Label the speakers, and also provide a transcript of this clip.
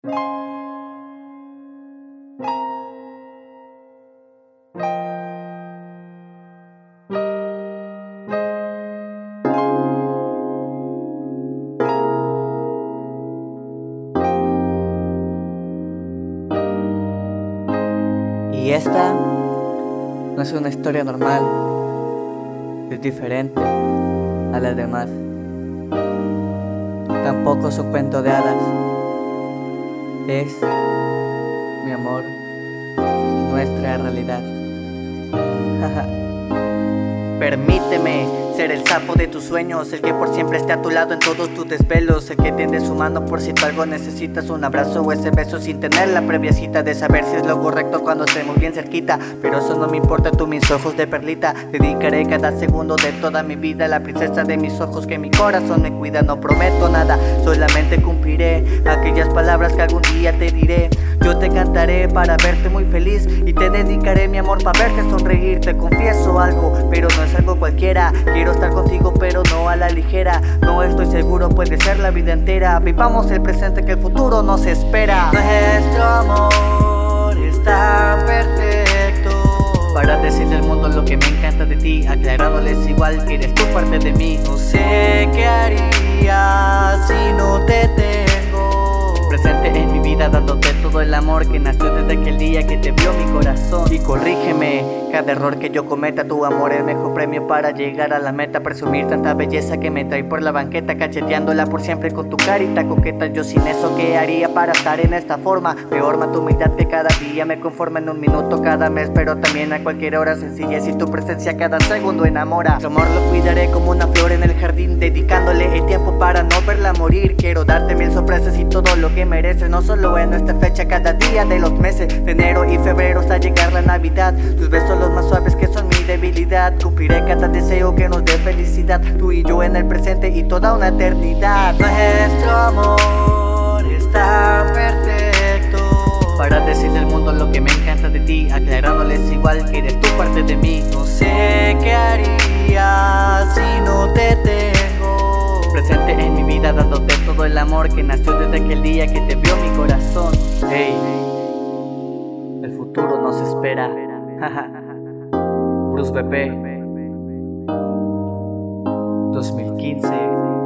Speaker 1: Y esta no es una historia normal, es diferente a las demás. Tampoco es un cuento de hadas, es mi amor, nuestra realidad.
Speaker 2: Permíteme ser el sapo de tus sueños, el que por siempre esté a tu lado en todos tus desvelos, el que tiende su mano por si tú algo necesitas, un abrazo o ese beso sin tener la previa cita de saber si es lo correcto cuando estemos bien cerquita. Pero eso no me importa, tú mis ojos de perlita, dedicaré cada segundo de toda mi vida a la princesa de mis ojos que mi corazón me cuida. No prometo nada, solamente cumpliré aquellas palabras que algún día te diré. Yo te cantaré para verte muy feliz y te dedicaré mi amor para verte sonreír. Te confieso algo, pero no es algo cualquiera. Estar contigo, pero no a la ligera. No estoy seguro, puede ser la vida entera. Vivamos el presente que el futuro nos espera. Nuestro amor está perfecto. Para decirle al mundo lo que me encanta de ti, aclarándoles igual que eres tú parte de mí. No sé qué haría si no te tengo presente en mi vida, dándote todo el amor que nació desde aquel día que te vio mi corazón. Y corrígeme cada error que yo cometa, tu amor es mejor premio para llegar a la meta. Presumir tanta belleza que me trae por la banqueta, cacheteándola por siempre con tu carita coqueta. Yo sin eso, ¿qué haría para estar en esta forma? Peor tu humildad que cada día me conforma en un minuto cada mes, pero también a cualquier hora sencilla. Y tu presencia cada segundo enamora. Tu amor lo cuidaré como una flor en el jardín, dedicándole el tiempo para no verla morir. Quiero darte mil sorpresas y todo lo que mereces, no solo en esta fecha, cada día de los meses de enero y febrero hasta llegar la Navidad. Tus besos los más suaves que son mi debilidad. Cumpliré cada deseo que nos dé felicidad. Tú y yo en el presente y toda una eternidad. Nuestro amor está perfecto. Para decirle al mundo lo que me encanta de ti, aclarándoles igual que eres tú parte de mí. No sé qué haría si no te tengo presente en mi vida, dándote todo el amor que nació desde aquel día que te vio mi corazón. Hey, el futuro nos espera. Bruce BP 2015